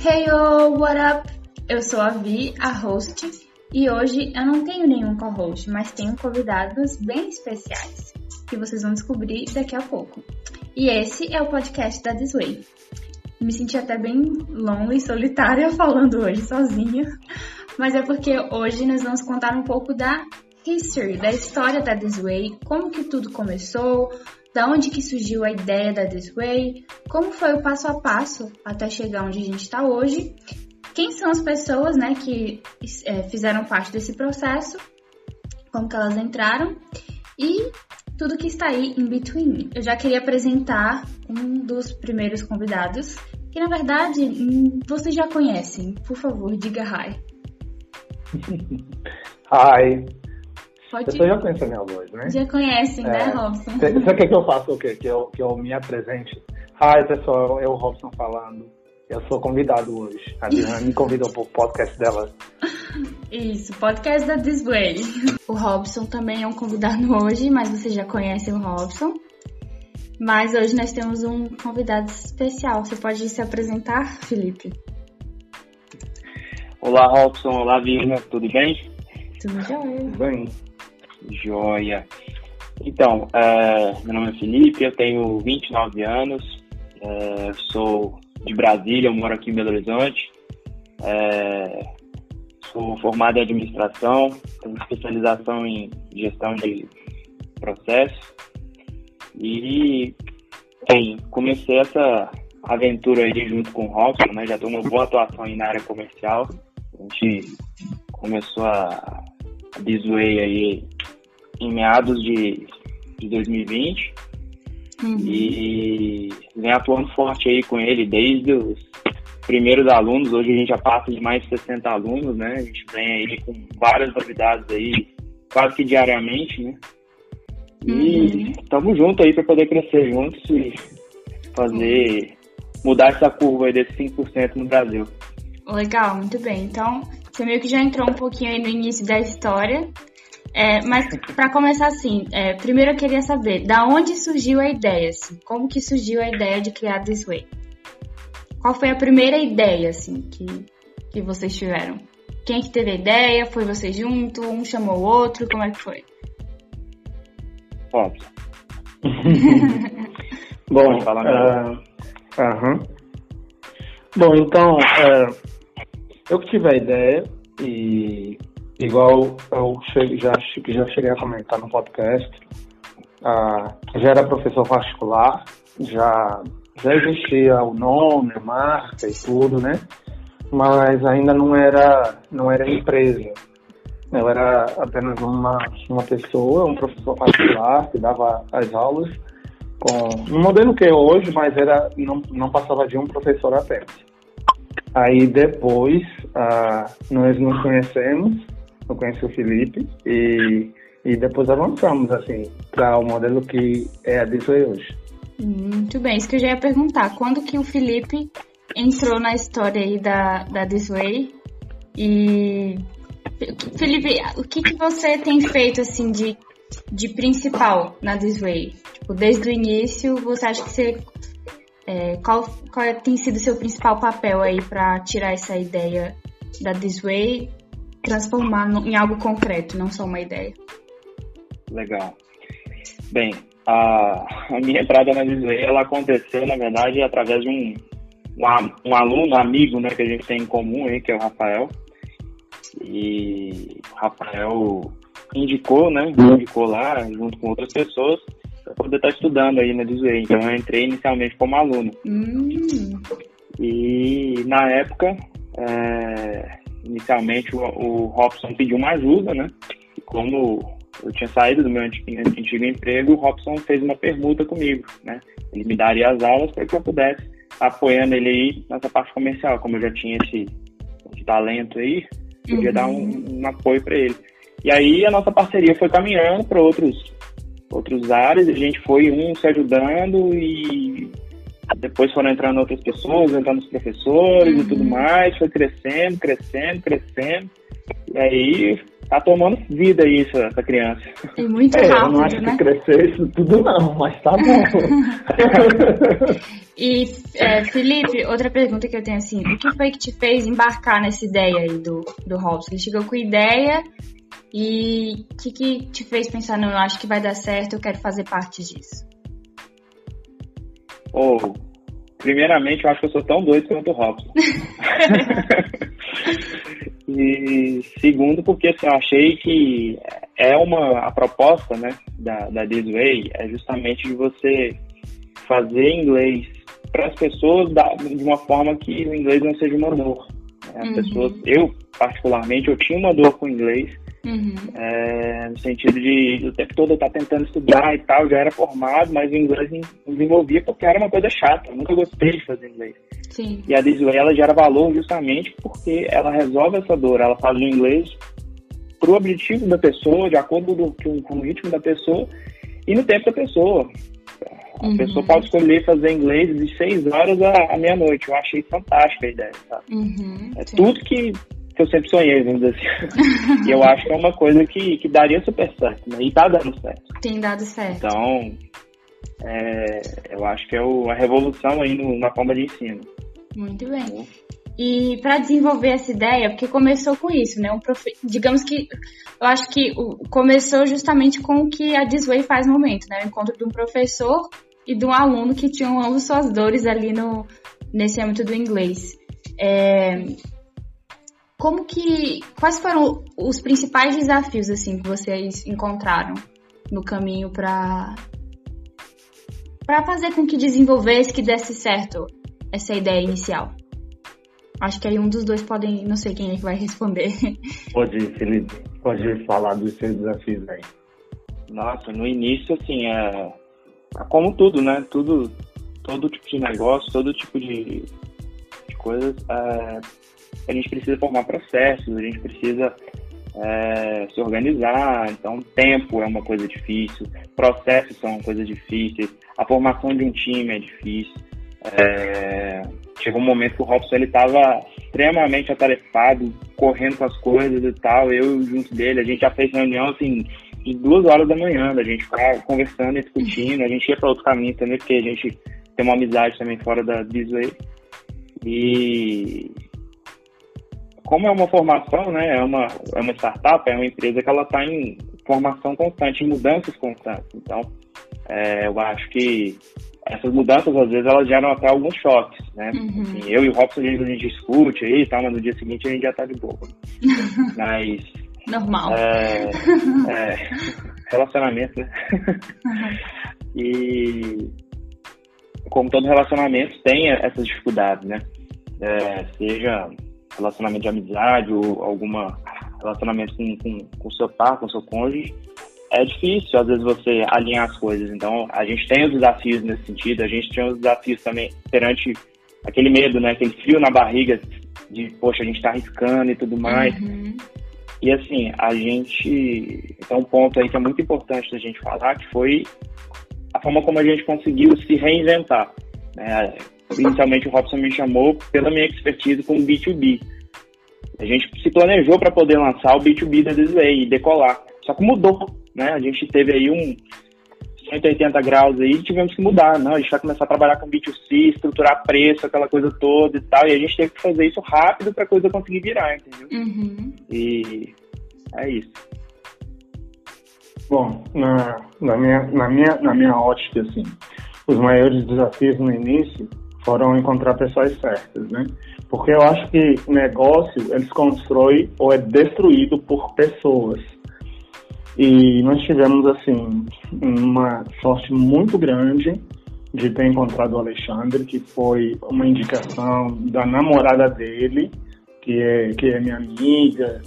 Hey yo, what up? Eu sou a Vi, a host, e hoje eu não tenho nenhum co-host, mas tenho convidados bem especiais que vocês vão descobrir daqui a pouco. E esse é o podcast da Disway. Me senti até bem longa e solitária falando hoje sozinha, mas é porque hoje nós vamos contar um pouco da history, da história da Disway, como que tudo começou, da onde que surgiu a ideia da This Way, como foi o passo a passo até chegar onde a gente está hoje, quem são as pessoas né, que é, fizeram parte desse processo, como que elas entraram e tudo que está aí em between. Eu já queria apresentar um dos primeiros convidados, que na verdade hum, vocês já conhecem. Por favor, diga hi. Hi, Pode Você já conhece a minha voz, né? Já conhecem, né, é, né, Robson? Você quer que eu faça o quê? Que eu, que eu me apresente? Hi, pessoal, é o Robson falando. Eu sou convidado hoje. A Diana me convidou para o podcast dela. Isso, podcast da Display. O Robson também é um convidado hoje, mas vocês já conhecem o Robson. Mas hoje nós temos um convidado especial. Você pode se apresentar, Felipe? Olá, Robson. Olá, Virna. Tudo bem? Tudo jóia. Tudo bem. Joia. Então, é, meu nome é Felipe, eu tenho 29 anos, é, sou de Brasília, eu moro aqui em Belo Horizonte, é, sou formado em administração, tenho especialização em gestão de processos e bem, comecei essa aventura aí junto com o Robson, né, já tenho uma boa atuação aí na área comercial, a gente começou a Bisway aí em meados de, de 2020 uhum. e vem atuando forte aí com ele desde os primeiros alunos. Hoje a gente já passa de mais de 60 alunos, né? A gente vem aí com várias novidades aí quase que diariamente, né? E estamos uhum. juntos aí para poder crescer juntos e fazer mudar essa curva aí desses 5% no Brasil. Legal, muito bem. Então, você meio que já entrou um pouquinho aí no início da história. É, mas para começar assim, é, primeiro eu queria saber da onde surgiu a ideia, assim, como que surgiu a ideia de criar This Way? Qual foi a primeira ideia assim que, que vocês tiveram? Quem que teve a ideia? Foi vocês junto? Um chamou o outro? Como é que foi? Óbvio. Bom, falar uh, uh -huh. Bom, então uh, eu que tive a ideia e igual eu já, já cheguei a comentar no podcast, ah, já era professor particular, já, já existia o nome, a marca e tudo, né? Mas ainda não era, não era empresa. Eu era apenas uma, uma pessoa, um professor particular que dava as aulas com um modelo que é hoje, mas era não, não passava de um professor apenas. Aí depois ah, nós nos conhecemos, eu conheci o Felipe e, e depois avançamos assim para o modelo que é a Disney hoje. Muito bem, isso que eu já ia perguntar. Quando que o Felipe entrou na história aí da, da Disway? E Felipe, o que, que você tem feito assim de, de principal na Disway? Tipo, desde o início, você acha que você é, qual, qual é, tem sido o seu principal papel aí para tirar essa ideia da This transformar em algo concreto, não só uma ideia? Legal. Bem, a, a minha entrada na Way, ela aconteceu, na verdade, através de um, um, um aluno, um amigo, né, que a gente tem em comum aí, que é o Rafael. E o Rafael indicou, né, indicou lá, junto com outras pessoas, para poder estar tá estudando aí na Disney. Então eu entrei inicialmente como aluno. Hum. E na época, é, inicialmente o, o Robson pediu uma ajuda, né? E como eu tinha saído do meu antigo, emprego, o Robson fez uma permuta comigo, né? Ele me daria as aulas para que eu pudesse apoiando ele aí nessa parte comercial, como eu já tinha esse, esse talento aí, podia uhum. dar um, um apoio para ele. E aí a nossa parceria foi caminhando para outros outros áreas, a gente foi um se ajudando e depois foram entrando outras pessoas, entrando os professores uhum. e tudo uhum. mais, foi crescendo, crescendo, crescendo. E aí tá tomando vida isso, essa criança. E muito É, rápido, eu não acho né? que crescer isso tudo não, mas tá bom. E, é, Felipe, outra pergunta que eu tenho assim, o que foi que te fez embarcar nessa ideia aí do, do Robson? Ele chegou com ideia e o que, que te fez pensar, não, eu acho que vai dar certo, eu quero fazer parte disso? Ou, primeiramente, eu acho que eu sou tão doido quanto o Robson. e segundo, porque assim, eu achei que é uma a proposta, né, da da This Way é justamente de você fazer inglês para as pessoas da, de uma forma que o inglês não seja uma dor. né? As Uhum. pessoas, eu particularmente, eu tinha uma dor com o inglês Uhum. é, no sentido de o tempo todo eu estar tentando estudar e tal, já era formado, mas o inglês não desenvolvia porque era uma coisa chata, eu nunca gostei de fazer inglês. Sim. E a Disney, ela gera valor justamente porque ela resolve essa dor, ela faz o inglês pro objetivo da pessoa, de acordo do, com, com o ritmo da pessoa e no tempo da pessoa. A Uhum. pessoa pode escolher fazer inglês de 6 horas à, à meia-noite. Eu achei fantástica a ideia, sabe? Uhum. É Sim. tudo que, que eu sempre sonhei, vamos dizer assim. e eu acho que é uma coisa que, que daria super certo, né? E tá dando certo. Tem dado certo. Então, é, eu acho que é o- a revolução aí no- na forma de ensino. Muito bem. E para desenvolver essa ideia, porque começou com isso, né? Um profe... Digamos que eu acho que começou justamente com o que a Disway faz no momento, né? O encontro de um professor e de um aluno que tinham ambos suas dores ali no nesse âmbito do inglês. É, Como que quais foram os principais desafios assim que vocês encontraram no caminho para para fazer com que desenvolvesse, que desse certo essa ideia inicial? Acho que aí um dos dois podem, não sei quem é que vai responder. Pode ir, Felipe, pode ir falar dos seus desafios aí. Nossa, no início, assim, é, é como tudo, né? Tudo, todo tipo de negócio, todo tipo de, de coisas, é, a gente precisa formar processos, a gente precisa é, se organizar. Então, tempo é uma coisa difícil, processos são coisas difíceis, a formação de um time é difícil. É, chegou um momento que o Robson ele estava extremamente atarefado, correndo com as coisas e tal. Eu junto dele, a gente já fez reunião assim de duas horas da manhã, da gente ficar conversando e discutindo. A gente ia para outro caminho também, porque a gente tem uma amizade também fora da Disney. E como é uma formação, né? É uma, é uma startup, é uma empresa que ela está em formação constante, em mudanças constantes. Então, é, eu acho que essas mudanças, às vezes, elas geram até alguns choques, né? Uhum. Assim, eu e o Robson, a gente, a gente discute aí e tal, mas no dia seguinte a gente já tá de boa. mas, Normal. é, é, relacionamento, né? e, como todo relacionamento, tem essas dificuldades, né? É, seja relacionamento de amizade ou alguma relacionamento com, com, com seu par, com seu cônjuge, é difícil, às vezes, você alinhar as coisas. Então, a gente tem os desafios nesse sentido, a gente tem os desafios também perante aquele medo, né? Aquele frio na barriga de, poxa, a gente tá arriscando e tudo mais. Uhum. E assim, a gente. Tem um ponto aí que é muito importante da gente falar, que foi a forma como a gente conseguiu se reinventar. né? Inicialmente o Robson me chamou pela minha expertise com B2B. A gente se planejou para poder lançar o B2B da Disney e decolar. Só que mudou, né? A gente teve aí um 180 graus aí e tivemos que mudar. Não, a gente vai começar a trabalhar com B2C, estruturar preço, aquela coisa toda e tal. E a gente teve que fazer isso rápido para a coisa conseguir virar, entendeu? Uhum. E é isso. Bom, na, na, minha, na, minha, na minha ótica, assim, os maiores desafios no início foram encontrar pessoas certas, né? Porque eu acho que negócio, ele se constrói ou é destruído por pessoas. E nós tivemos, assim, uma sorte muito grande de ter encontrado o Alexandre, que foi uma indicação da namorada dele, que é, que é minha amiga,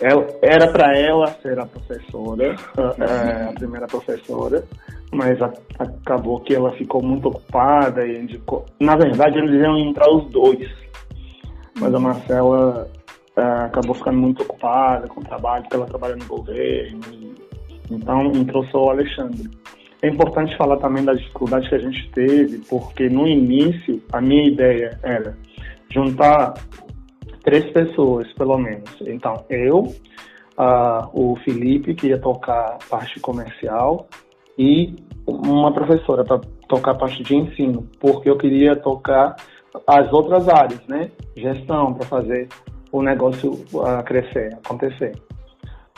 ela, era para ela ser a professora, a, a primeira professora, mas a, acabou que ela ficou muito ocupada e indicou. Na verdade, eles iam entrar os dois, mas a Marcela a, acabou ficando muito ocupada com o trabalho, porque ela trabalha no governo, então entrou só o Alexandre. É importante falar também das dificuldades que a gente teve, porque no início a minha ideia era juntar três pessoas, pelo menos. Então, eu, uh, o Felipe, que ia tocar parte comercial, e uma professora para tocar a parte de ensino, porque eu queria tocar as outras áreas, né? Gestão, para fazer o negócio crescer, acontecer.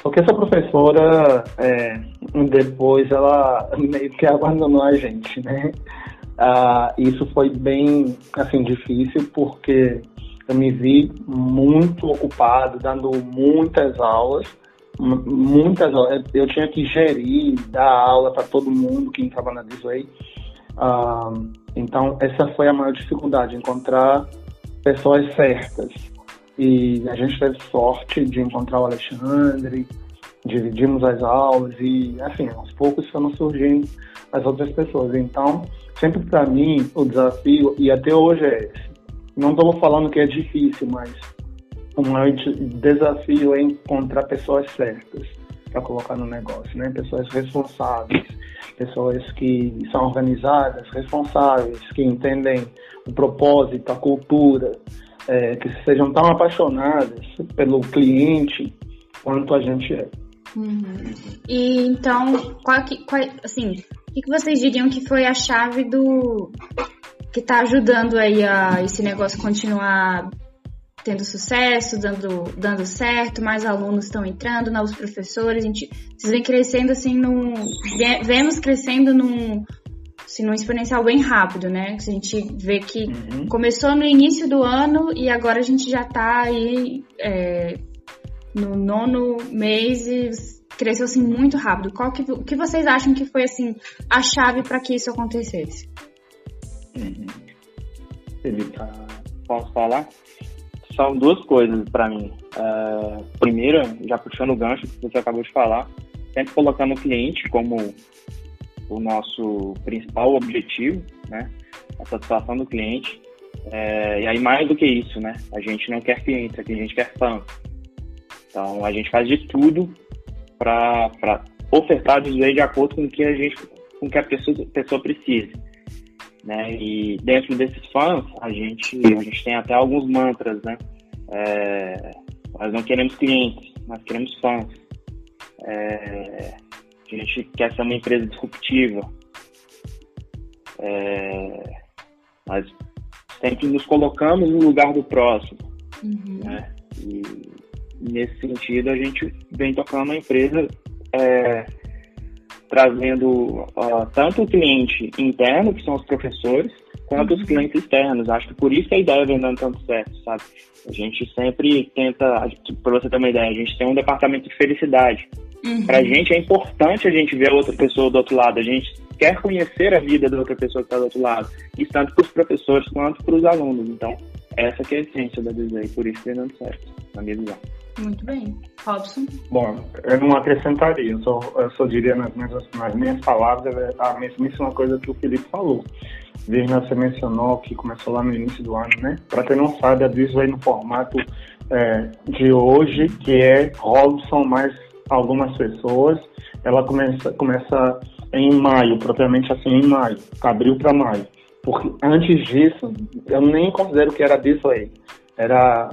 Porque essa professora, é, depois, ela meio que abandonou a gente, né? Uh, isso foi bem, assim, difícil, porque eu me vi muito ocupado, dando muitas aulas, muitas aulas. Eu tinha que gerir, dar aula para todo mundo que estava na Disney. Uh, então, essa foi a maior dificuldade, encontrar pessoas certas. E a gente teve sorte de encontrar o Alexandre, dividimos as aulas e, assim, aos poucos foram surgindo as outras pessoas. Então, sempre para mim, o desafio, e até hoje é esse, não estou falando que é difícil, mas o maior desafio é encontrar pessoas certas para colocar no negócio, né? Pessoas responsáveis, pessoas que são organizadas, responsáveis, que entendem o propósito, a cultura, é, que sejam tão apaixonadas pelo cliente quanto a gente é. Uhum. E então, qual que, qual, assim, o que, que vocês diriam que foi a chave do que está ajudando aí a esse negócio continuar tendo sucesso, dando, dando certo, mais alunos estão entrando, novos professores, a gente, vocês vem crescendo assim num, vemos crescendo num, assim, num exponencial bem rápido, né? A gente vê que uhum. começou no início do ano e agora a gente já está aí é, no nono mês e cresceu assim muito rápido. Qual que, o que vocês acham que foi assim a chave para que isso acontecesse? Uhum. Tá... Posso falar? São duas coisas para mim. Uh, primeira, já puxando o gancho que você acabou de falar, sempre colocando o cliente como o nosso principal objetivo, né? A satisfação do cliente. É, e aí, mais do que isso, né? A gente não quer cliente, aqui a gente quer fã. Então, a gente faz de tudo para ofertar de acordo com o que a gente, com que a pessoa, pessoa precisa. Né? E dentro desses fãs, a gente, a gente tem até alguns mantras, né? É, nós não queremos clientes, nós queremos fãs. É, a gente quer ser uma empresa disruptiva. É, nós sempre nos colocamos no lugar do próximo. Uhum. Né? E nesse sentido, a gente vem tocando a empresa é, trazendo uh, tanto o cliente interno, que são os professores, quanto os uhum. clientes externos. Acho que por isso que a ideia vem dando tanto certo, sabe? A gente sempre tenta, para você ter uma ideia, a gente tem um departamento de felicidade. Uhum. Para a gente é importante a gente ver a outra pessoa do outro lado, a gente quer conhecer a vida da outra pessoa que está do outro lado, isso tanto para os professores quanto para os alunos. Então, essa que é a essência da design, por isso que vem dando certo, na minha visão. Muito bem. Robson? Bom, eu não acrescentaria, eu só, eu só diria nas minhas, nas minhas palavras é a mesma coisa que o Felipe falou. Virna, você mencionou que começou lá no início do ano, né? Para quem não sabe, a Disney vai no formato é, de hoje, que é Robson mais algumas pessoas. Ela começa, começa em maio, propriamente assim, em maio, abril para maio. Porque antes disso, eu nem considero que era Disney. Era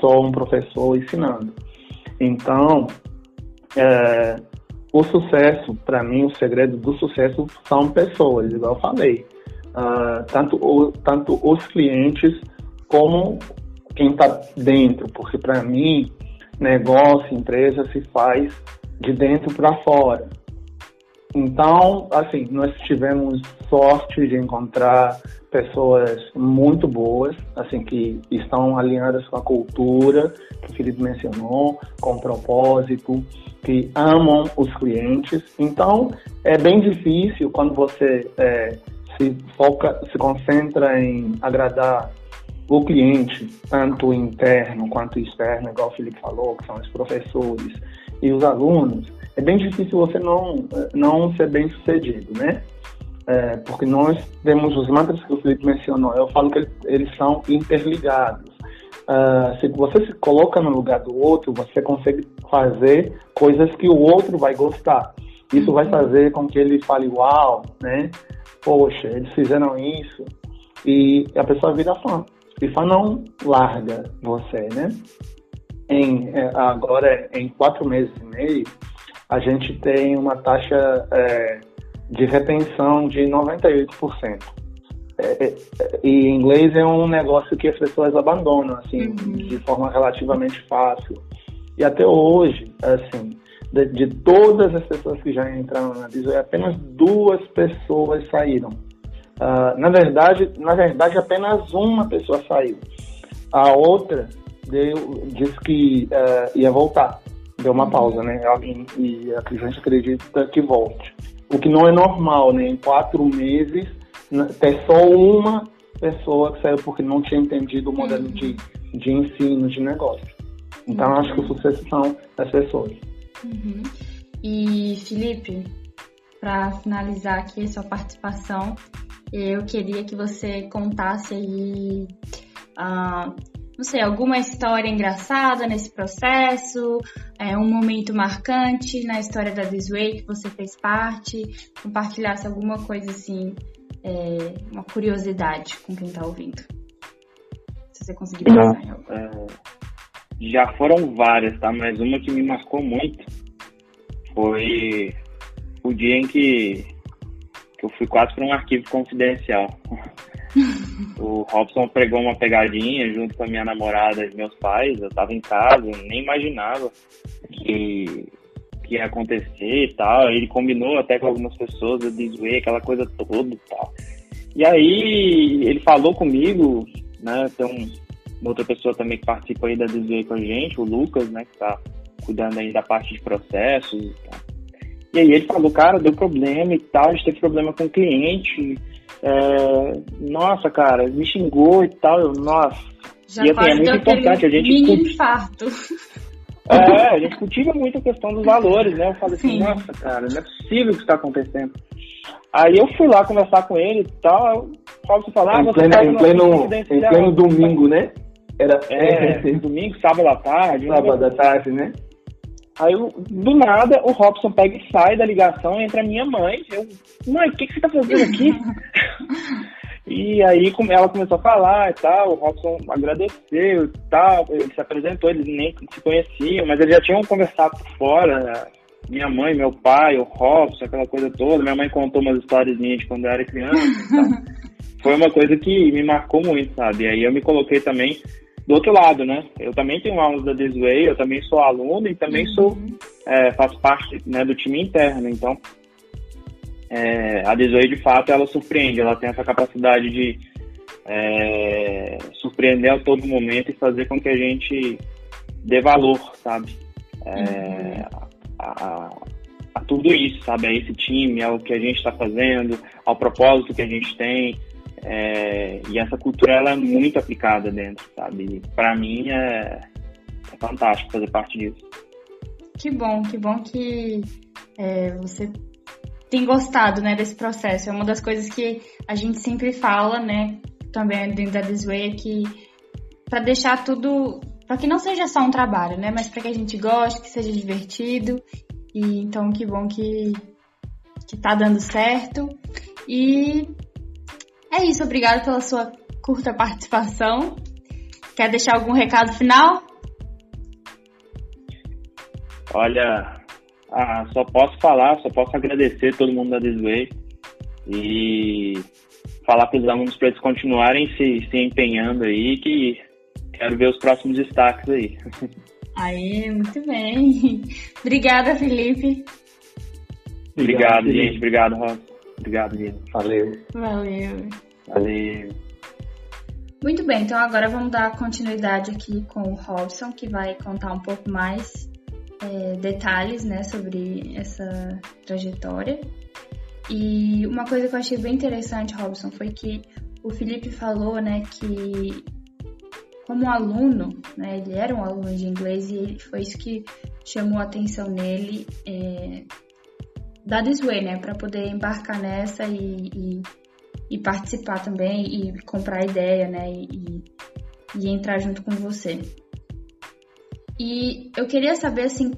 só um professor ensinando. Então, é, o sucesso, para mim, o segredo do sucesso são pessoas, igual eu falei. Uh, tanto, o, tanto os clientes como quem está dentro, porque para mim, negócio, empresa se faz de dentro para fora. Então, assim, nós tivemos sorte de encontrar pessoas muito boas, assim, que estão alinhadas com a cultura que o Felipe mencionou, com o propósito, que amam os clientes. Então, é bem difícil quando você é, se foca, se concentra em agradar o cliente, tanto interno quanto externo, igual o Felipe falou, que são os professores e os alunos, é bem difícil você não, não ser bem sucedido, né? É, porque nós temos os mantras que o Felipe mencionou, eu falo que eles, eles são interligados. Uh, se você se coloca no lugar do outro, você consegue fazer coisas que o outro vai gostar. Isso vai fazer com que ele fale, uau, né? Poxa, eles fizeram isso. E a pessoa vira fã. E fã não larga você, né? em, é, agora em quatro meses e meio, a gente tem uma taxa é, de retenção de 98%. É, é, e inglês é um negócio que as pessoas abandonam, assim, uhum. de forma relativamente fácil. E até hoje, assim, de, de, todas as pessoas que já entraram na Disney, apenas duas pessoas saíram. Uh, na verdade, na verdade, apenas uma pessoa saiu. A outra deu, disse que uh, ia voltar. Deu uma pausa, né? E, a gente acredita que volte. O que não é normal, né? Em quatro meses, ter só uma pessoa que saiu porque não tinha entendido o modelo de, de ensino, de negócio. Então, uhum. acho que o sucesso são as pessoas. Uhum. E, Felipe, para finalizar aqui a sua participação, eu queria que você contasse aí, uh, não sei, alguma história engraçada nesse processo, é, um momento marcante na história da This Way que você fez parte, compartilhasse alguma coisa assim, é, uma curiosidade com quem está ouvindo. Se você conseguir pensar em algo. É, já foram várias, tá? Mas uma que me marcou muito foi o dia em que, que eu fui quase para um arquivo confidencial. o Robson pregou uma pegadinha junto com a minha namorada e meus pais. Eu tava em casa, nem imaginava que, que ia acontecer e tal. Ele combinou até com algumas pessoas, eu desviei aquela coisa toda e tal. E aí ele falou comigo, né? Tem um, uma outra pessoa também que participa aí da Desvei com a gente, o Lucas, né? Que tá cuidando aí da parte de processos e tal. E aí ele falou, cara, deu problema e tal, a gente teve problema com o cliente. É, nossa, cara, me xingou e tal. Eu, nossa. Já e assim, é muito importante a gente. Mini infarto. É, a gente cultiva muito a questão dos valores, né? Eu falei assim, Sim. nossa, cara, não é possível o que está acontecendo. Aí eu fui lá conversar com ele e tal. O Robson falou, ah, você pleno, tá em pleno, em pleno domingo, né? Era é, domingo, sábado à tarde. Sábado à tarde, né? Aí, do nada, o Robson pega e sai da ligação, entra a minha mãe. Eu, mãe, o que, que você tá fazendo aqui? e aí ela começou a falar e tal, o Robson agradeceu e tal, ele se apresentou, eles nem se conheciam, mas eles já tinham conversado por fora, minha mãe, meu pai, o Robson, aquela coisa toda. Minha mãe contou umas histórias minhas de quando eu era criança Foi uma coisa que me marcou muito, sabe? E aí eu me coloquei também do outro lado, né? Eu também tenho aulas da Desway, eu também sou aluno e também uhum. sou é, faço parte né, do time interno. Então, é, a Desway de fato ela surpreende, ela tem essa capacidade de é, surpreender a todo momento e fazer com que a gente dê valor, sabe? É, uhum. a, a, a, tudo isso, sabe? A esse time, ao que a gente está fazendo, ao propósito que a gente tem. É, e essa cultura ela é muito aplicada dentro, sabe? Para mim é, é, fantástico fazer parte disso. Que bom, que bom que é, você tem gostado, né, desse processo. É uma das coisas que a gente sempre fala, né, também dentro da Disway, é que para deixar tudo, para que não seja só um trabalho, né, mas para que a gente goste, que seja divertido. E então que bom que que tá dando certo. E é isso, obrigada pela sua curta participação. Quer deixar algum recado final? Olha, ah, só posso falar, só posso agradecer todo mundo da Desway e falar para os alunos para eles continuarem se, se empenhando aí, que quero ver os próximos destaques aí. Aí, muito bem. Obrigada, Felipe. Obrigado, Obrigado gente. Obrigado, Rosa. Obrigado, Lino. Valeu. Valeu. Valeu. Muito bem, então agora vamos dar continuidade aqui com o Robson, que vai contar um pouco mais é, detalhes né, sobre essa trajetória. E uma coisa que eu achei bem interessante, Robson, foi que o Felipe falou né, que como aluno, né, ele era um aluno de inglês e foi isso que chamou a atenção nele é, da This Way, né? Para poder embarcar nessa e, e, e, participar também e comprar ideia, né? E, e, entrar junto com você. E eu queria saber, assim,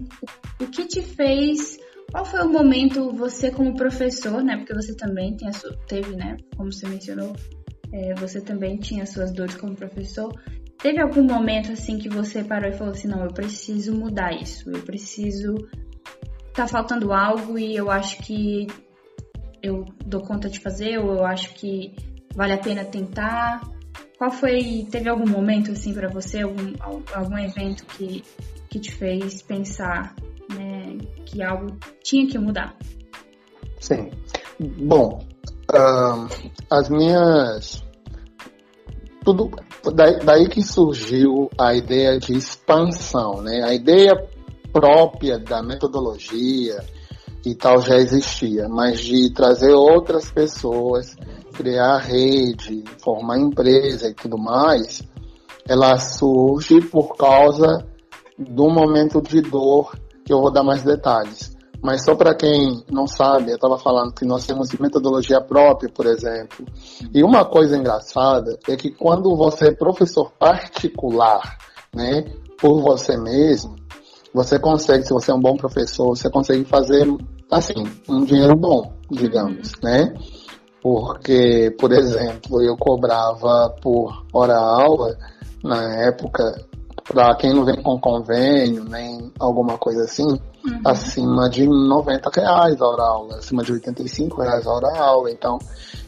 o, que te fez... Qual foi o momento, você como professor, né? Porque você também tem a sua, teve, né? Como você mencionou, é, você também tinha suas dores como professor. teve algum momento assim que você parou e falou assim, não, eu preciso mudar isso, eu preciso tá faltando algo e eu acho que eu dou conta de fazer ou eu acho que vale a pena tentar? Qual foi, teve algum momento assim para você, algum, algum evento que, que te fez pensar né, que algo tinha que mudar? Sim. Bom, uh, as minhas tudo daí, daí, que surgiu a ideia de expansão, né? A ideia própria da metodologia e tal já existia, mas de trazer outras pessoas, criar rede, formar empresa e tudo mais, ela surge por causa do momento de dor que eu vou dar mais detalhes. Mas só para quem não sabe, eu estava falando que nós temos metodologia própria, por exemplo. E uma coisa engraçada é que quando você é professor particular, né, por você mesmo, você consegue, se você é um bom professor, você consegue fazer, assim, um dinheiro bom, digamos, né? Porque, por exemplo, eu cobrava por hora-aula, na época, para quem não vem com convênio, nem alguma coisa assim, uhum. acima de 90 reais a hora-aula, acima de 85 reais a hora-aula. Então,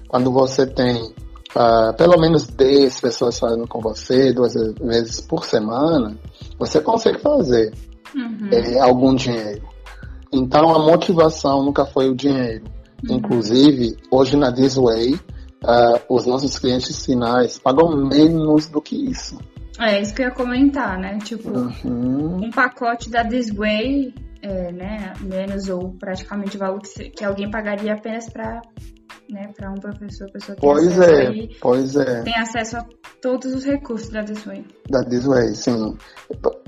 quando você tem uh, pelo menos 10 pessoas falando com você duas vezes por semana, você consegue fazer uhum. é, algum dinheiro. Então a motivação nunca foi o dinheiro. Uhum. Inclusive, hoje na Disway, uh, os nossos clientes finais pagam menos do que isso. É isso que eu ia comentar, né? Tipo, uhum. um pacote da Disway, é, né? Menos ou praticamente o valor que, que alguém pagaria apenas para né, para um professor, pessoa pois é, pois é. tem acesso a todos os recursos da Disway. Da Disway, sim.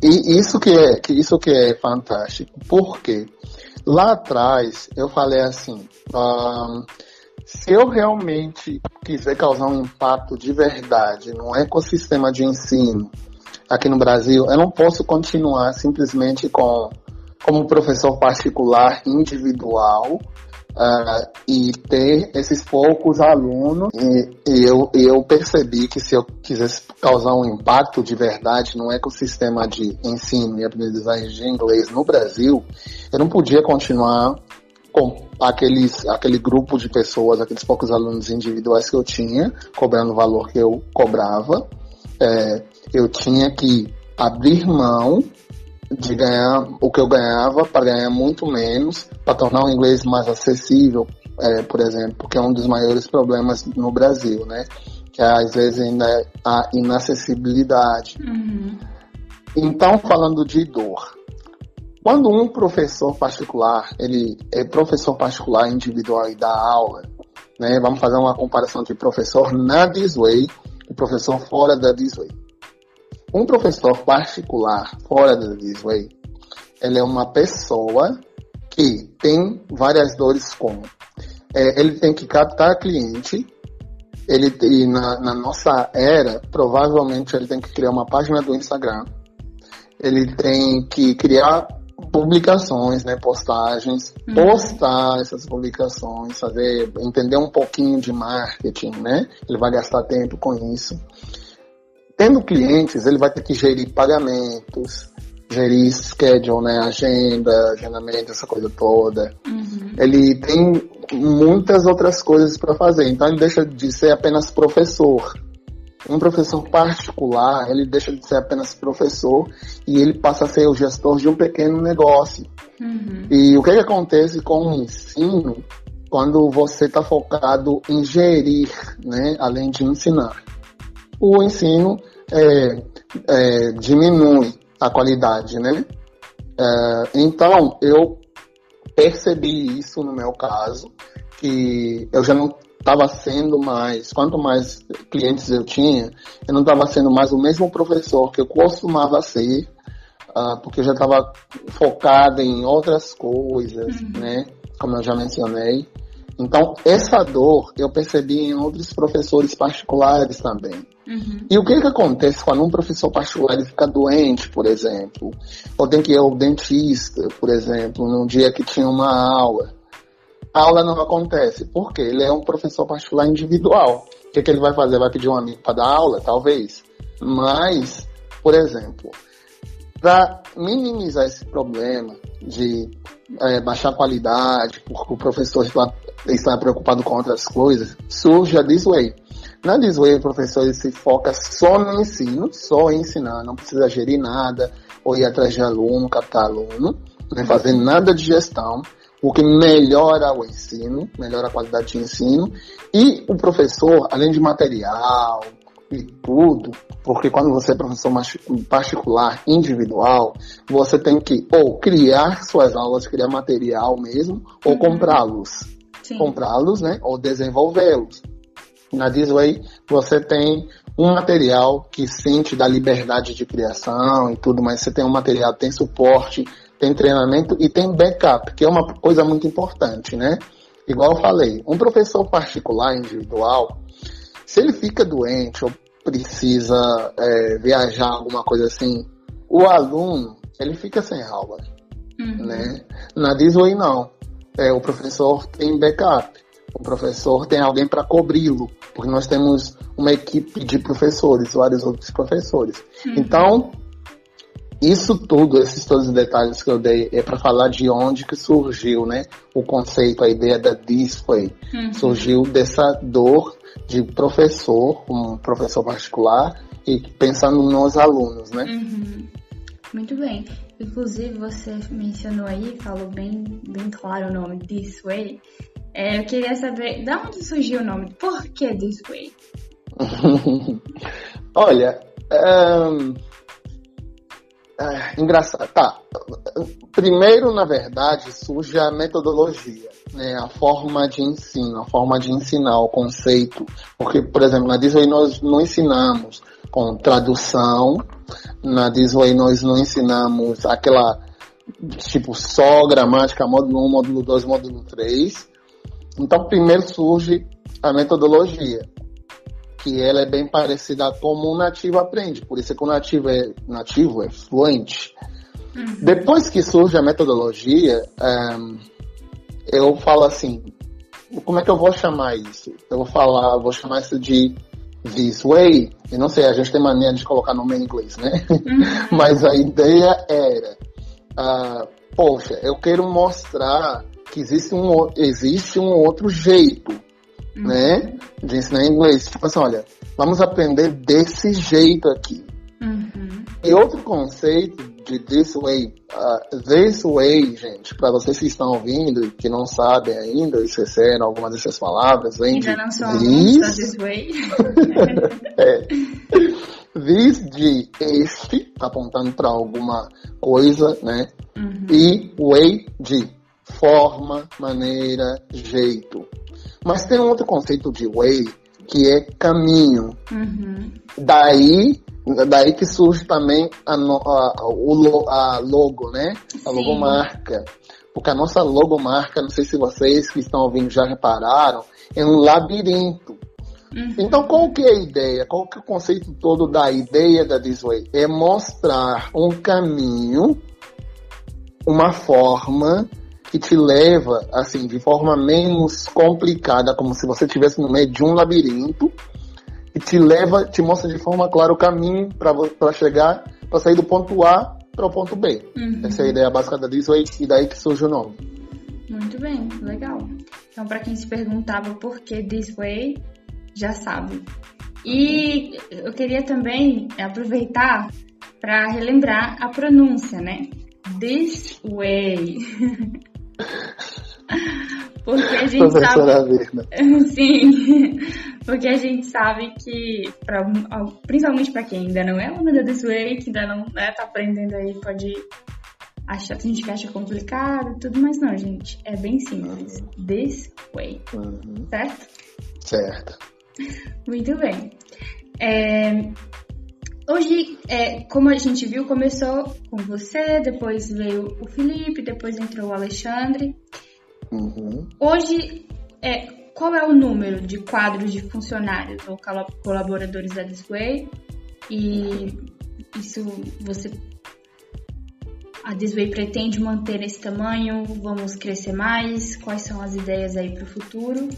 E isso que é, que isso que é fantástico. Porque lá atrás eu falei assim, um, se eu realmente quiser causar um impacto de verdade no ecossistema de ensino aqui no Brasil, eu não posso continuar simplesmente com como professor particular individual uh, e ter esses poucos alunos. E, e, eu, eu percebi que se eu quisesse causar um impacto de verdade no ecossistema de ensino e aprendizagem de inglês no Brasil, eu não podia continuar com aqueles, aquele grupo de pessoas, aqueles poucos alunos individuais que eu tinha, cobrando o valor que eu cobrava. É, eu tinha que abrir mão de ganhar o que eu ganhava para ganhar muito menos, para tornar o inglês mais acessível, é, por exemplo, porque é um dos maiores problemas no Brasil, né? Que às vezes ainda é a inacessibilidade. Uhum. Então, falando de dor, quando um professor particular, ele é professor particular individual e dá aula, né? Vamos fazer uma comparação de professor na Disway e professor fora da Disway. Um professor particular fora da Disway, ele é uma pessoa que tem várias dores como é, ele tem que captar cliente, ele e na, na, nossa era, provavelmente ele tem que criar uma página do Instagram, ele tem que criar publicações, né, postagens, uhum. postar essas publicações, fazer, entender um pouquinho de marketing, né? Ele vai gastar tempo com isso. Tendo clientes, ele vai ter que gerir pagamentos, gerir schedule, né? Agenda, agendamento, essa coisa toda. Uhum. Ele tem muitas outras coisas para fazer. Então ele deixa de ser apenas professor. Um professor particular, ele deixa de ser apenas professor e ele passa a ser o gestor de um pequeno negócio. Uhum. E o que, que acontece com o ensino quando você está focado em gerir, né, além de ensinar? O ensino é, é, diminui a qualidade, né? É, então, eu percebi isso no meu caso, que eu já não estava sendo mais, quanto mais clientes eu tinha, eu não estava sendo mais o mesmo professor que eu costumava ser, uh, porque eu já estava focado em outras coisas, uhum. né? Como eu já mencionei. Então, essa dor eu percebi em outros professores particulares também. Uhum. E o que, que acontece quando um professor particular fica doente, por exemplo? Ou tem que ir ao dentista, por exemplo, num dia que tinha uma aula. A aula não acontece. Por quê? Ele é um professor particular individual. O que, que ele vai fazer? Vai pedir um amigo para dar aula? Talvez. Mas, por exemplo, para minimizar esse problema de é, baixar qualidade, porque o professor está, está preocupado com outras coisas, surge a Disway. Na Disway, o professor se foca só no ensino, só em ensinar, não precisa gerir nada, ou ir atrás de aluno, captar aluno, não fazer nada de gestão, o que melhora o ensino, melhora a qualidade de ensino, e o professor, além de material, e tudo, porque quando você é professor particular, individual, você tem que ou criar suas aulas, criar material mesmo, ou uhum. comprá-los. Comprá-los, né? Ou desenvolvê-los. Na Disway, você tem um material que sente da liberdade de criação e tudo, mas você tem um material, tem suporte, tem treinamento e tem backup, que é uma coisa muito importante, né? Igual eu falei, um professor particular, individual, se ele fica doente ou precisa é, viajar, alguma coisa assim, o aluno, ele fica sem aula, uhum. né? Na Disney não. É, o professor tem backup. O professor tem alguém para cobri-lo, porque nós temos uma equipe de professores, vários outros professores. Uhum. Então, isso tudo, esses todos os detalhes que eu dei, é para falar de onde que surgiu, né? O conceito, a ideia da display. Uhum. Surgiu dessa dor de professor, um professor particular, e pensando nos alunos, né? Uhum. Muito bem. Inclusive, você mencionou aí, falou bem, bem claro o nome This Way. É, eu queria saber, de onde surgiu o nome? Por que This Way? Olha, um é, engraçado. Tá. Primeiro, na verdade, surge a metodologia, né? A forma de ensino, a forma de ensinar o conceito. Porque, por exemplo, na Disney nós não ensinamos com tradução, na Disney nós não ensinamos aquela tipo só gramática, módulo 1, módulo 2, módulo 3. Então, primeiro surge a metodologia que ela é bem parecida como um nativo aprende. Por isso que o nativo é nativo, é fluente. Uhum. Depois que surge a metodologia, um, eu falo assim, como é que eu vou chamar isso? Eu vou falar, vou chamar isso de this way. Eu não sei, a gente tem mania de colocar nome em inglês, né? Uhum. Mas a ideia era, uh, poxa, eu quero mostrar que existe um, existe um outro jeito né? De ensinar inglês. Tipo assim, olha, vamos aprender desse jeito aqui. Uhum. E outro conceito de this way, uh, this way, gente, para vocês que estão ouvindo e que não sabem ainda, esqueceram algumas dessas palavras, vem de não this, this way. é. This de este, apontando para alguma coisa, né? Uhum. E way de forma, maneira, jeito. Mas tem um outro conceito de way que é caminho. Uhum. Daí, daí que surge também a, a, a logo, né? A Sim. logomarca. Porque a nossa logomarca, não sei se vocês que estão ouvindo já repararam, é um labirinto. Uhum. Então, qual que é a ideia? Qual que é o conceito todo da ideia da Disway? É mostrar um caminho, uma forma que te leva, assim, de forma menos complicada, como se você estivesse no meio de um labirinto, e te leva, te mostra de forma clara o caminho para chegar, para sair do ponto A para o ponto B. Uhum. Essa é a ideia básica da Disway e daí que surge o nome. Muito bem, legal. Então, para quem se perguntava por que This Way, já sabe. E eu queria também aproveitar para relembrar a pronúncia, né? This Way. Porque a gente sabe. Sim, porque a gente sabe que, pra, principalmente para quem ainda não é aluna da This Way, que ainda não né, tá aprendendo aí, pode achar, a gente acha complicado e tudo, mas não, gente, é bem simples. This Way. Uhum. Certo? Certo. Muito bem. É, Hoje, é, como a gente viu, começou com você, depois veio o Felipe, depois entrou o Alexandre. Uhum. Hoje, é, qual é o número de quadros de funcionários ou colaboradores da Disway? E isso você. A Disway pretende manter esse tamanho? Vamos crescer mais? Quais são as ideias aí para o futuro?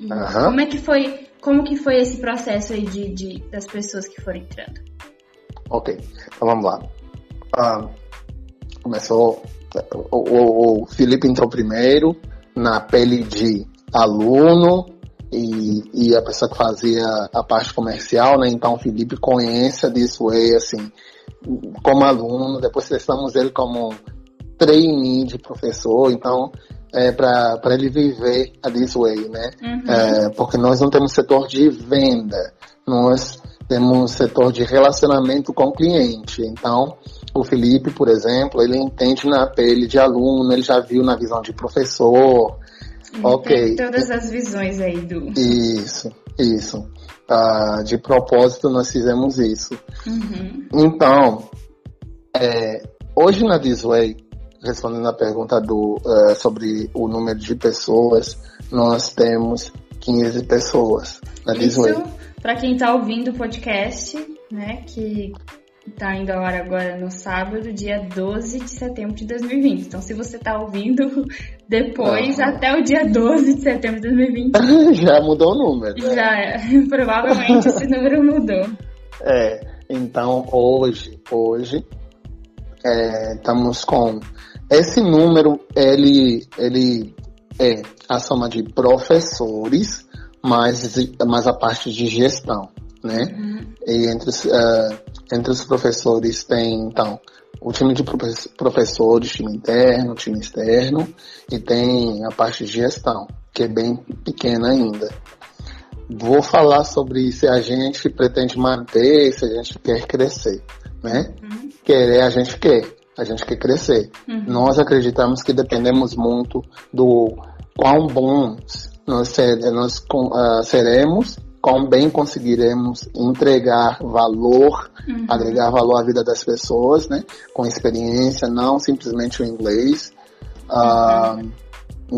Uhum. Como é que foi como que foi esse processo aí de, de das pessoas que foram entrando? Ok, então vamos lá. Ah, começou, o, o, o Felipe entrou primeiro na pele de aluno e, e a pessoa que fazia a parte comercial, né? Então o Felipe conhece a Disway, assim, como aluno, depois testamos ele como trainee de professor, então é, para ele viver a Disway, né? Uhum. É, porque nós não temos setor de venda, nós temos setor de relacionamento com o cliente. Então, o Felipe, por exemplo, ele entende na pele de aluno, ele já viu na visão de professor. Ele ok. Todas as visões aí do. Isso, isso. Ah, de propósito, nós fizemos isso. Uhum. Então, é, hoje na Disway, respondendo a pergunta do, uh, sobre o número de pessoas, nós temos 15 pessoas na. Isso, para quem está ouvindo o podcast, né, que está indo ao ar agora no sábado, dia 12 de setembro de 2020. Então, se você está ouvindo depois, ah. até o dia 12 de setembro de 2020. já mudou o número. Né? Já, provavelmente esse número mudou. É, então hoje, hoje, é, estamos com esse número, ele, ele é a soma de professores mais, mais a parte de gestão, né? Uhum. E entre os, uh, entre os professores tem, então, o time de professores, time interno, time externo, e tem a parte de gestão, que é bem pequena ainda. Vou falar sobre se a gente pretende manter, se a gente quer crescer, né? Uhum. Querer a gente quer, a gente quer crescer. Uhum. Nós acreditamos que dependemos muito do quão bons nós, ser, nós uh, seremos, quão bem conseguiremos entregar valor, uhum. agregar valor à vida das pessoas, né? Com experiência, não simplesmente o inglês. Uh,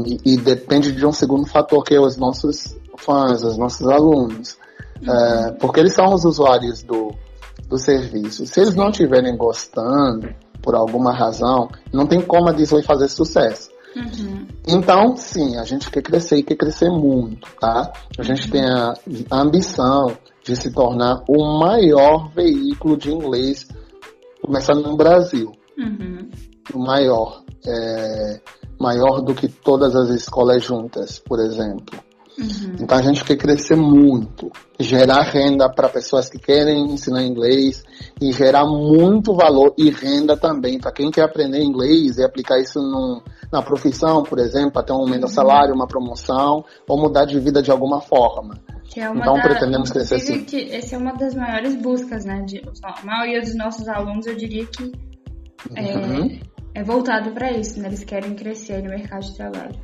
e, e, depende de um segundo fator que é os nossos fãs, os nossos alunos. Uh, porque eles são os usuários do, do serviço. Se eles não estiverem gostando, por alguma razão, não tem como a Disney fazer sucesso. Uhum. Então, sim, a gente quer crescer e quer crescer muito, tá? A gente uhum. tem a, a, ambição de se tornar o maior veículo de inglês, começando no Brasil. Uhum. O maior. É, maior do que todas as escolas juntas, por exemplo. Uhum. Então a gente quer crescer muito, gerar renda para pessoas que querem ensinar inglês e gerar muito valor e renda também para quem quer aprender inglês e aplicar isso no, na profissão, por exemplo, ter um aumento uhum. de salário, uma promoção ou mudar de vida de alguma forma. É então da, pretendemos crescer assim. Que essa é uma das maiores buscas, né? De, a maioria dos nossos alunos, eu diria que é, uhum. é voltado para isso, né? Eles querem crescer no mercado de trabalho.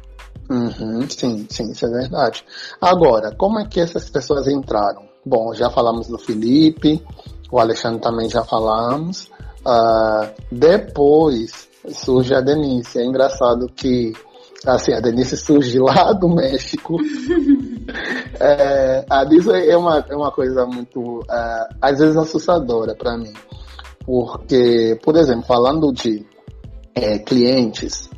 Uhum, sim, sim, isso é verdade. Agora, como é que essas pessoas entraram? Bom, já falamos do Felipe, o Alexandre também já falamos. Uh, depois surge a Denise. É engraçado que assim, a Denise surge lá do México. é, a Denise é uma, é uma coisa muito, uh, às vezes, assustadora para mim. Porque, por exemplo, falando de é, clientes,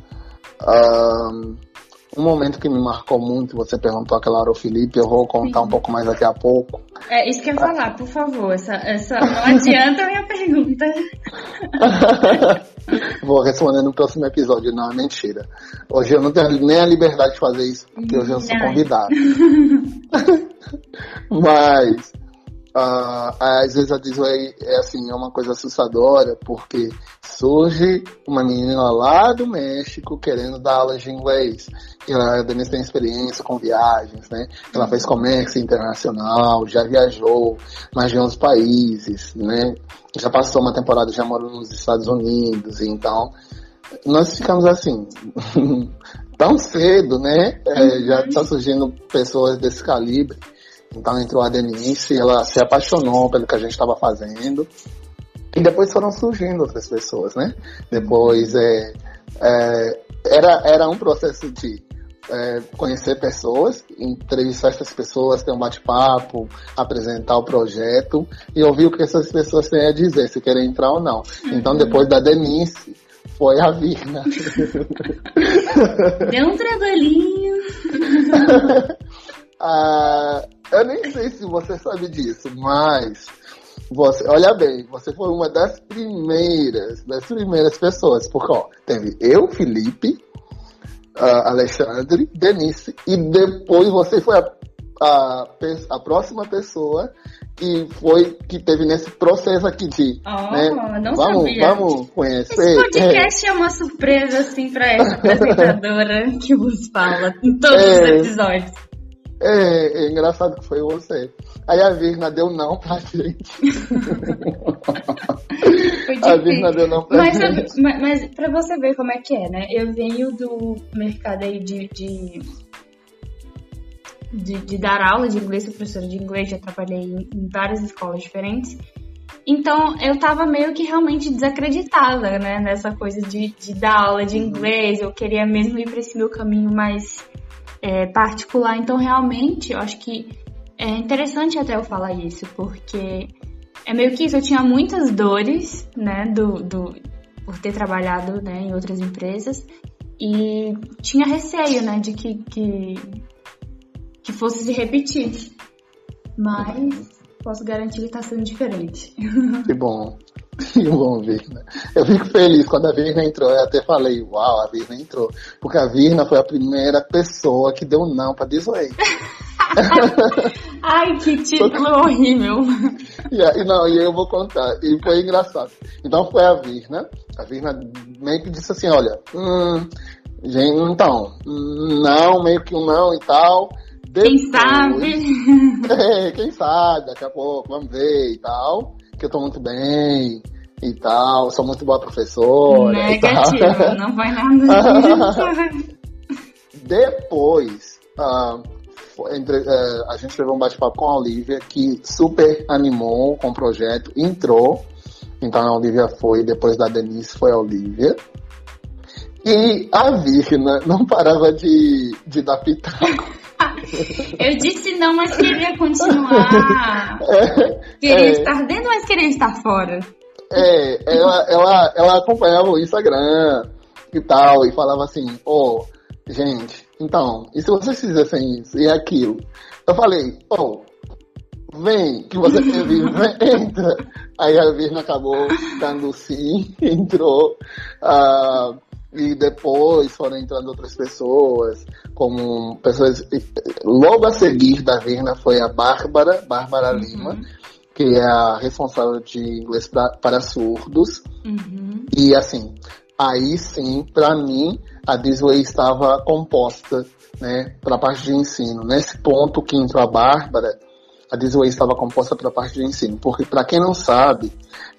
um momento que me marcou muito, você perguntou aquela hora ao Felipe, eu vou contar Sim. um pouco mais daqui a pouco. É isso que eu ia falar, por favor. Essa, essa, não adianta a minha pergunta. vou responder no próximo episódio, não, é mentira. Hoje eu não tenho nem a liberdade de fazer isso, porque hoje eu sou convidado. Mas Uh, às vezes a Disney é assim, é uma coisa assustadora, porque surge uma menina lá do México querendo dar aulas de inglês. E a Denise tem experiência com viagens, né? Ela fez comércio internacional, já viajou mais de 11 países, né? Já passou uma temporada, já morou nos Estados Unidos, então nós ficamos assim, tão cedo, né? É, já está surgindo pessoas desse calibre. Então entrou a Denise, ela se apaixonou pelo que a gente estava fazendo. E depois foram surgindo outras pessoas, né? Depois é, é, era, era um processo de é, conhecer pessoas, entrevistar essas pessoas, ter um bate-papo, apresentar o projeto e ouvir o que essas pessoas têm a dizer, se querem entrar ou não. Então, depois da Denise, foi a Virna. Deu um trabalhinho. ah, eu nem sei se você sabe disso, mas você, olha bem, você foi uma das primeiras, das primeiras pessoas, porque ó, teve eu, Felipe, uh, Alexandre, Denise, e depois você foi a, a, a, próxima pessoa que foi que teve nesse processo aqui de oh, né, não vamos, sabia. vamos conhecer. Esse podcast é, é uma surpresa assim para essa apresentadora que vos fala em todos é, os episódios. É, é, engraçado que foi você. Aí a Virna deu não pra gente. a Virna deu não pra mas, gente. Mas, mas pra você ver como é que é, né? Eu venho do mercado aí de, de, de, de dar aula de inglês, sou professora de inglês, já trabalhei em, várias escolas diferentes. Então, eu tava meio que realmente desacreditada, né? Nessa coisa de, de dar aula de inglês. Eu queria mesmo ir pra esse meu caminho mais é, particular. Então, realmente, eu acho que é interessante até eu falar isso, porque é meio que isso. Eu tinha muitas dores, né, do, do, por ter trabalhado né, em outras empresas e tinha receio, né, de que, que, que fosse se repetir. Mas posso garantir que está sendo diferente. Que bom. Que bom, Virna. Eu fico feliz quando a Virna entrou. Eu até falei, uau, a Virna entrou. Porque a Virna foi a primeira pessoa que deu não pra Disney. Ai, que título horrível. E, e, não, e eu vou contar. E foi engraçado. Então foi a Virna. A Virna meio que disse assim, olha, hum, gente, então, não, meio que um não e tal. Depois, quem sabe? É, quem sabe, daqui a pouco, vamos ver e tal que eu tô muito bem e tal, sou muito boa professora. Negativo, não vai nada disso. Depois, uh, entre, uh, a gente teve um bate-papo com a Olivia, que super animou com o projeto, entrou. Então a Olivia foi, depois da Denise foi a Olivia. E a Virna não parava de, de dar pitaco. Eu disse não, mas queria continuar. É, queria é, estar dentro, mas queria estar fora. É, ela, ela, ela acompanhava o Instagram e tal, e falava assim, pô, oh, gente, então, e se vocês fizessem isso e aquilo? Eu falei, pô, oh, vem, que você quer vir, entra. Aí a Virna acabou dando sim, entrou. Uh, e depois foram entrando outras pessoas, como pessoas. Logo a seguir da Virna foi a Bárbara, Bárbara uhum. Lima, que é a responsável de inglês pra, para surdos. Uhum. E assim, aí sim, para mim, a Disway estava composta, né, para a parte de ensino. Nesse ponto que entrou a Bárbara, a Disway estava composta para a parte de ensino, porque para quem não sabe,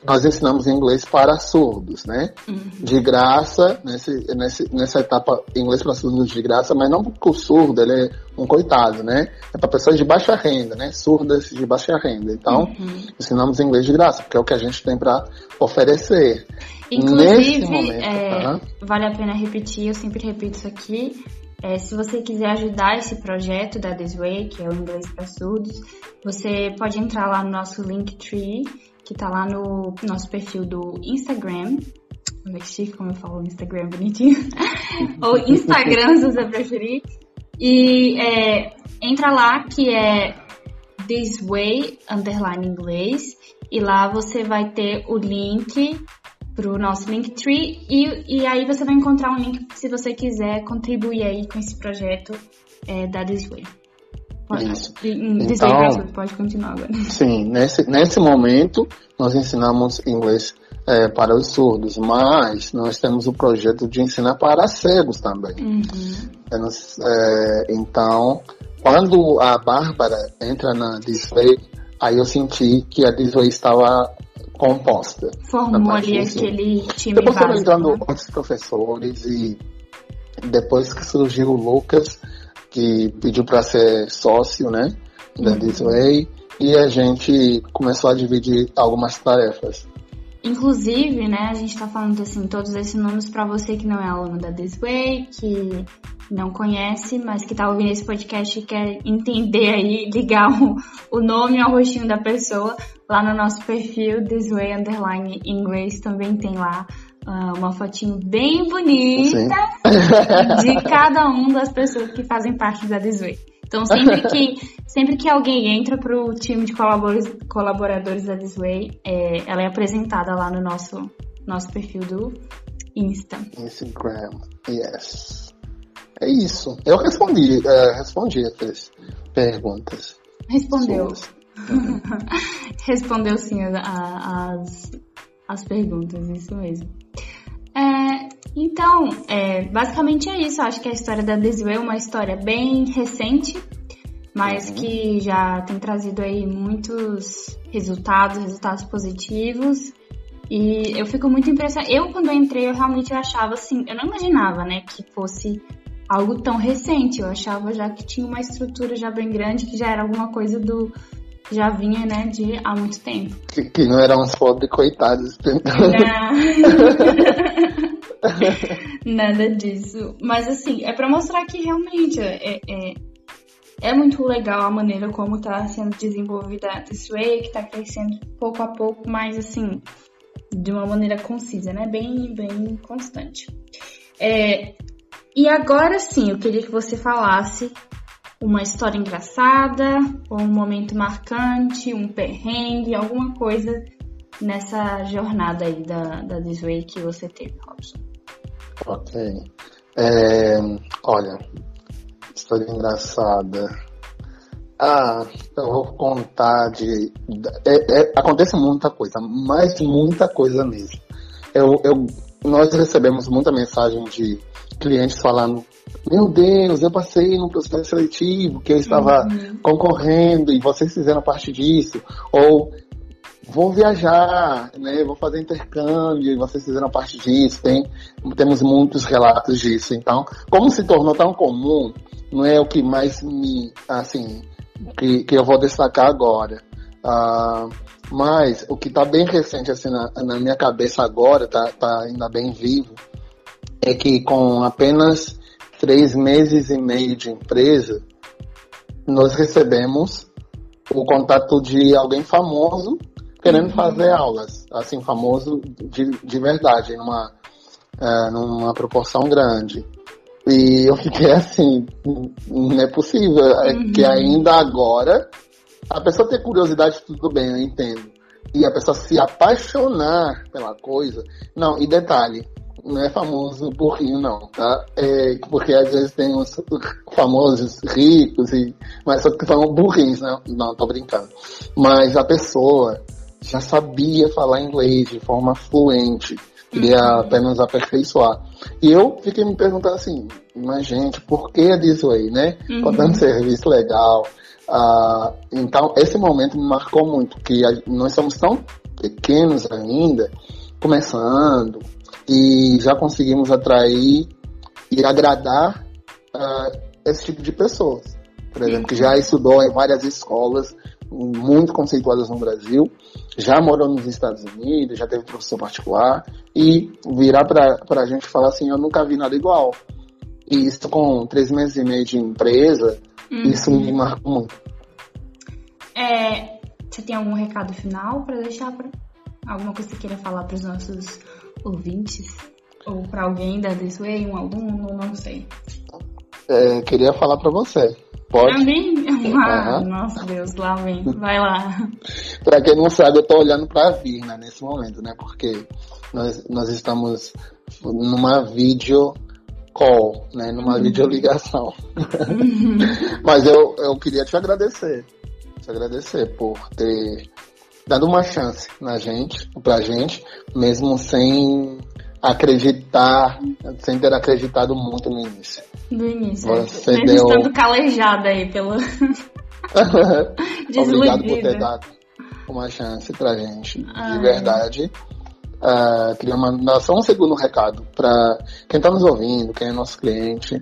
nós ensinamos inglês para surdos, né? Uhum. De graça, nesse, nesse, nessa etapa, inglês para surdos de graça, mas não porque o surdo ele é um coitado, né? É para pessoas de baixa renda, né? Surdas de baixa renda. Então, uhum. ensinamos inglês de graça, porque é o que a gente tem para oferecer. Inclusive, momento, é, vale a pena repetir, eu sempre repito isso aqui. É, se você quiser ajudar esse projeto da This Way, que é o inglês para surdos, você pode entrar lá no nosso Linktree, que tá lá no nosso perfil do Instagram. Vai chique como eu falo Instagram bonitinho. Ou Instagram, se você preferir. E é, entra lá que é This Way Underline Inglês. E lá você vai ter o link pro nosso Linktree e, e aí você vai encontrar um link se você quiser contribuir aí com esse projeto é, da This Way. Pode, Isso. Então, pode continuar agora. Sim, nesse, nesse momento nós ensinamos inglês é, para os surdos, mas nós temos o projeto de ensinar para cegos também. Uhum. É, então, quando a Bárbara entra na Disway, aí eu senti que a Disway estava composta. Formou ali aquele time Depois foram entrando né? outros professores e depois que surgiu o Lucas, que pediu para ser sócio, né, da uhum. e a gente começou a dividir algumas tarefas. Inclusive, né, a gente está falando assim, todos esses nomes para você que não é aluno da This Way, que não conhece, mas que está ouvindo esse podcast e quer entender aí, ligar o, o nome ao rostinho da pessoa, lá no nosso perfil This Way Underline Inglês também tem lá uh, uma fotinho bem bonita Sim. de cada um das pessoas que fazem parte da This Way. Então, sempre que, sempre que alguém entra pro time de colaboradores, da Disway, é, ela é apresentada lá no nosso, nosso perfil do Insta. Instagram, yes. É isso. Eu respondi, uh, respondi essas perguntas. Respondeu. Respondeu sim as, as perguntas, isso mesmo. É, então, é, basicamente é isso. Acho que a história da Desway é uma história bem recente, mas uhum. que já tem trazido aí muitos resultados, resultados positivos. E eu fico muito impressionada. Eu, quando eu entrei, eu realmente achava assim, eu não imaginava, né, que fosse algo tão recente. Eu achava já que tinha uma estrutura já bem grande, que já era alguma coisa do já vinha, né, de há muito tempo. Que, que não eram uns pobres coitados tentando. Nada disso. Mas assim, é para mostrar que realmente é, é, é, muito legal a maneira como tá sendo desenvolvida a Way, que tá crescendo pouco a pouco, mas assim, de uma maneira concisa, né? Bem, bem constante. É, e agora sim, eu queria que você falasse uma história engraçada, ou um momento marcante, um perrengue, alguma coisa nessa jornada aí da, da Disway que você teve, Robson. Ok. É, olha, história engraçada. Ah, eu vou contar de. É, é, acontece muita coisa, mas muita coisa mesmo. Eu, eu, nós recebemos muita mensagem de clientes falando meu Deus, eu passei no processo seletivo, que eu estava uhum. concorrendo e vocês fizeram parte disso. Ou vou viajar, né? Vou fazer intercâmbio e vocês fizeram parte disso. Tem, temos muitos relatos disso. Então, como se tornou tão comum, não é o que mais me, assim, que, que eu vou destacar agora. Uh, mas o que está bem recente assim na, na, minha cabeça agora, tá, tá ainda bem vivo, é que com apenas três meses e meio de empresa, nós recebemos o contato de alguém famoso querendo uhum. fazer aulas, assim, famoso de, de verdade, numa, é, numa proporção grande. E eu fiquei assim, não é possível, é uhum. que ainda agora, a pessoa ter curiosidade, tudo bem, eu entendo. E a pessoa se apaixonar pela coisa, não, e detalhe, não é famoso burrinho, não, tá? É, porque às vezes tem uns famosos ricos, e, mas só que são burrinhos, né? Não, tô brincando. Mas a pessoa já sabia falar inglês de forma fluente, queria uhum. apenas aperfeiçoar. E eu fiquei me perguntando assim, mas gente, por que disso aí, né? Uhum. Contando serviço legal. Ah, então, esse momento me marcou muito, que a, nós somos tão pequenos ainda, começando, e já conseguimos atrair e agradar uh, esse tipo de pessoas. Por exemplo, que já estudou em várias escolas muito conceituadas no Brasil, já morou nos Estados Unidos, já teve professor particular, e virar para a gente falar assim, eu nunca vi nada igual. E isso com três meses e meio de empresa, uhum. isso me marcou muito. É, você tem algum recado final para deixar? Pra... Alguma coisa que você queira falar para os nossos ouvintes? Ou para alguém da This Way, um aluno, não sei. É, queria falar para você. Pode? Pra mim? Ah, uhum. Nossa Deus, lá vem. Vai lá. para quem não sabe, eu tô olhando pra Virna nesse momento, né? Porque nós, nós estamos numa vídeo call, né? Numa uhum. videoligação. Uhum. Mas eu, eu queria te agradecer. Te agradecer por ter dando uma chance na gente, pra gente, mesmo sem acreditar, sem ter acreditado muito no início. No início. Você é. deu... estando calejada aí pelo. Obrigado por ter dado uma chance pra gente, Ai. de verdade. Uh, queria mandar só um segundo recado para quem está nos ouvindo, quem é nosso cliente.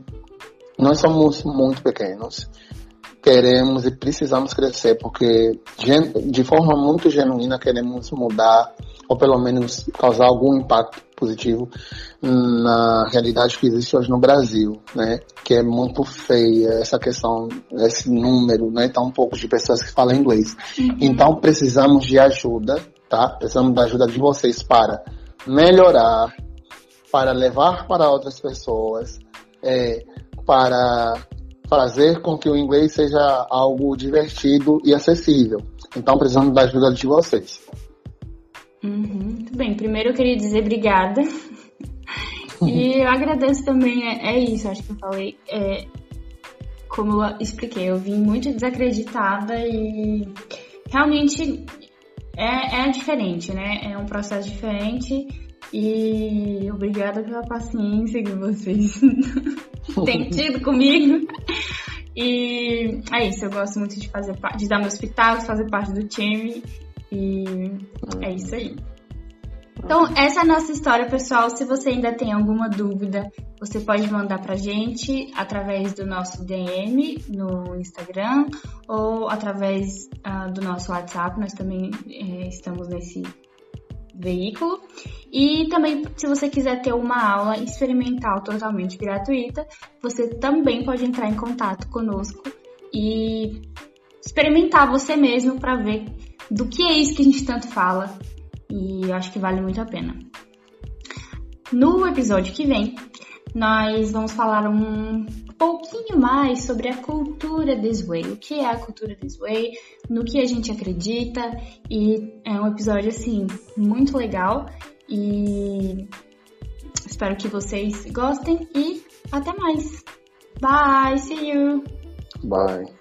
Nós somos muito pequenos queremos e precisamos crescer, porque de forma muito genuína queremos mudar, ou pelo menos causar algum impacto positivo na realidade que existe hoje no Brasil, né? Que é muito feia essa questão, esse número, né? Tão poucos de pessoas que falam inglês. Uhum. Então precisamos de ajuda, tá? Precisamos da ajuda de vocês para melhorar, para levar para outras pessoas, é, para fazer com que o inglês seja algo divertido e acessível. Então, precisamos da ajuda de vocês. Uhum, muito bem. Primeiro, eu queria dizer obrigada. e eu agradeço também, é, é, isso, acho que eu falei. É, como eu expliquei, eu vim muito desacreditada e realmente é, é diferente, né? É um processo diferente e obrigada pela paciência que vocês têm tido comigo. E é isso, eu gosto muito de fazer de dar meus pitacos, fazer parte do time. E é isso aí. Então, essa é a nossa história, pessoal. Se você ainda tem alguma dúvida, você pode mandar pra gente através do nosso DM no Instagram ou através uh, do nosso WhatsApp. Nós também eh, estamos nesse veículo. E também, se você quiser ter uma aula experimental totalmente gratuita, você também pode entrar em contato conosco e experimentar você mesmo para ver do que é isso que a gente tanto fala. E eu acho que vale muito a pena. No episódio que vem, nós vamos falar um pouquinho mais sobre a cultura This Way, o que é a cultura This Way, no que a gente acredita e é um episódio assim muito legal e espero que vocês gostem e até mais. Bye, see you. Bye.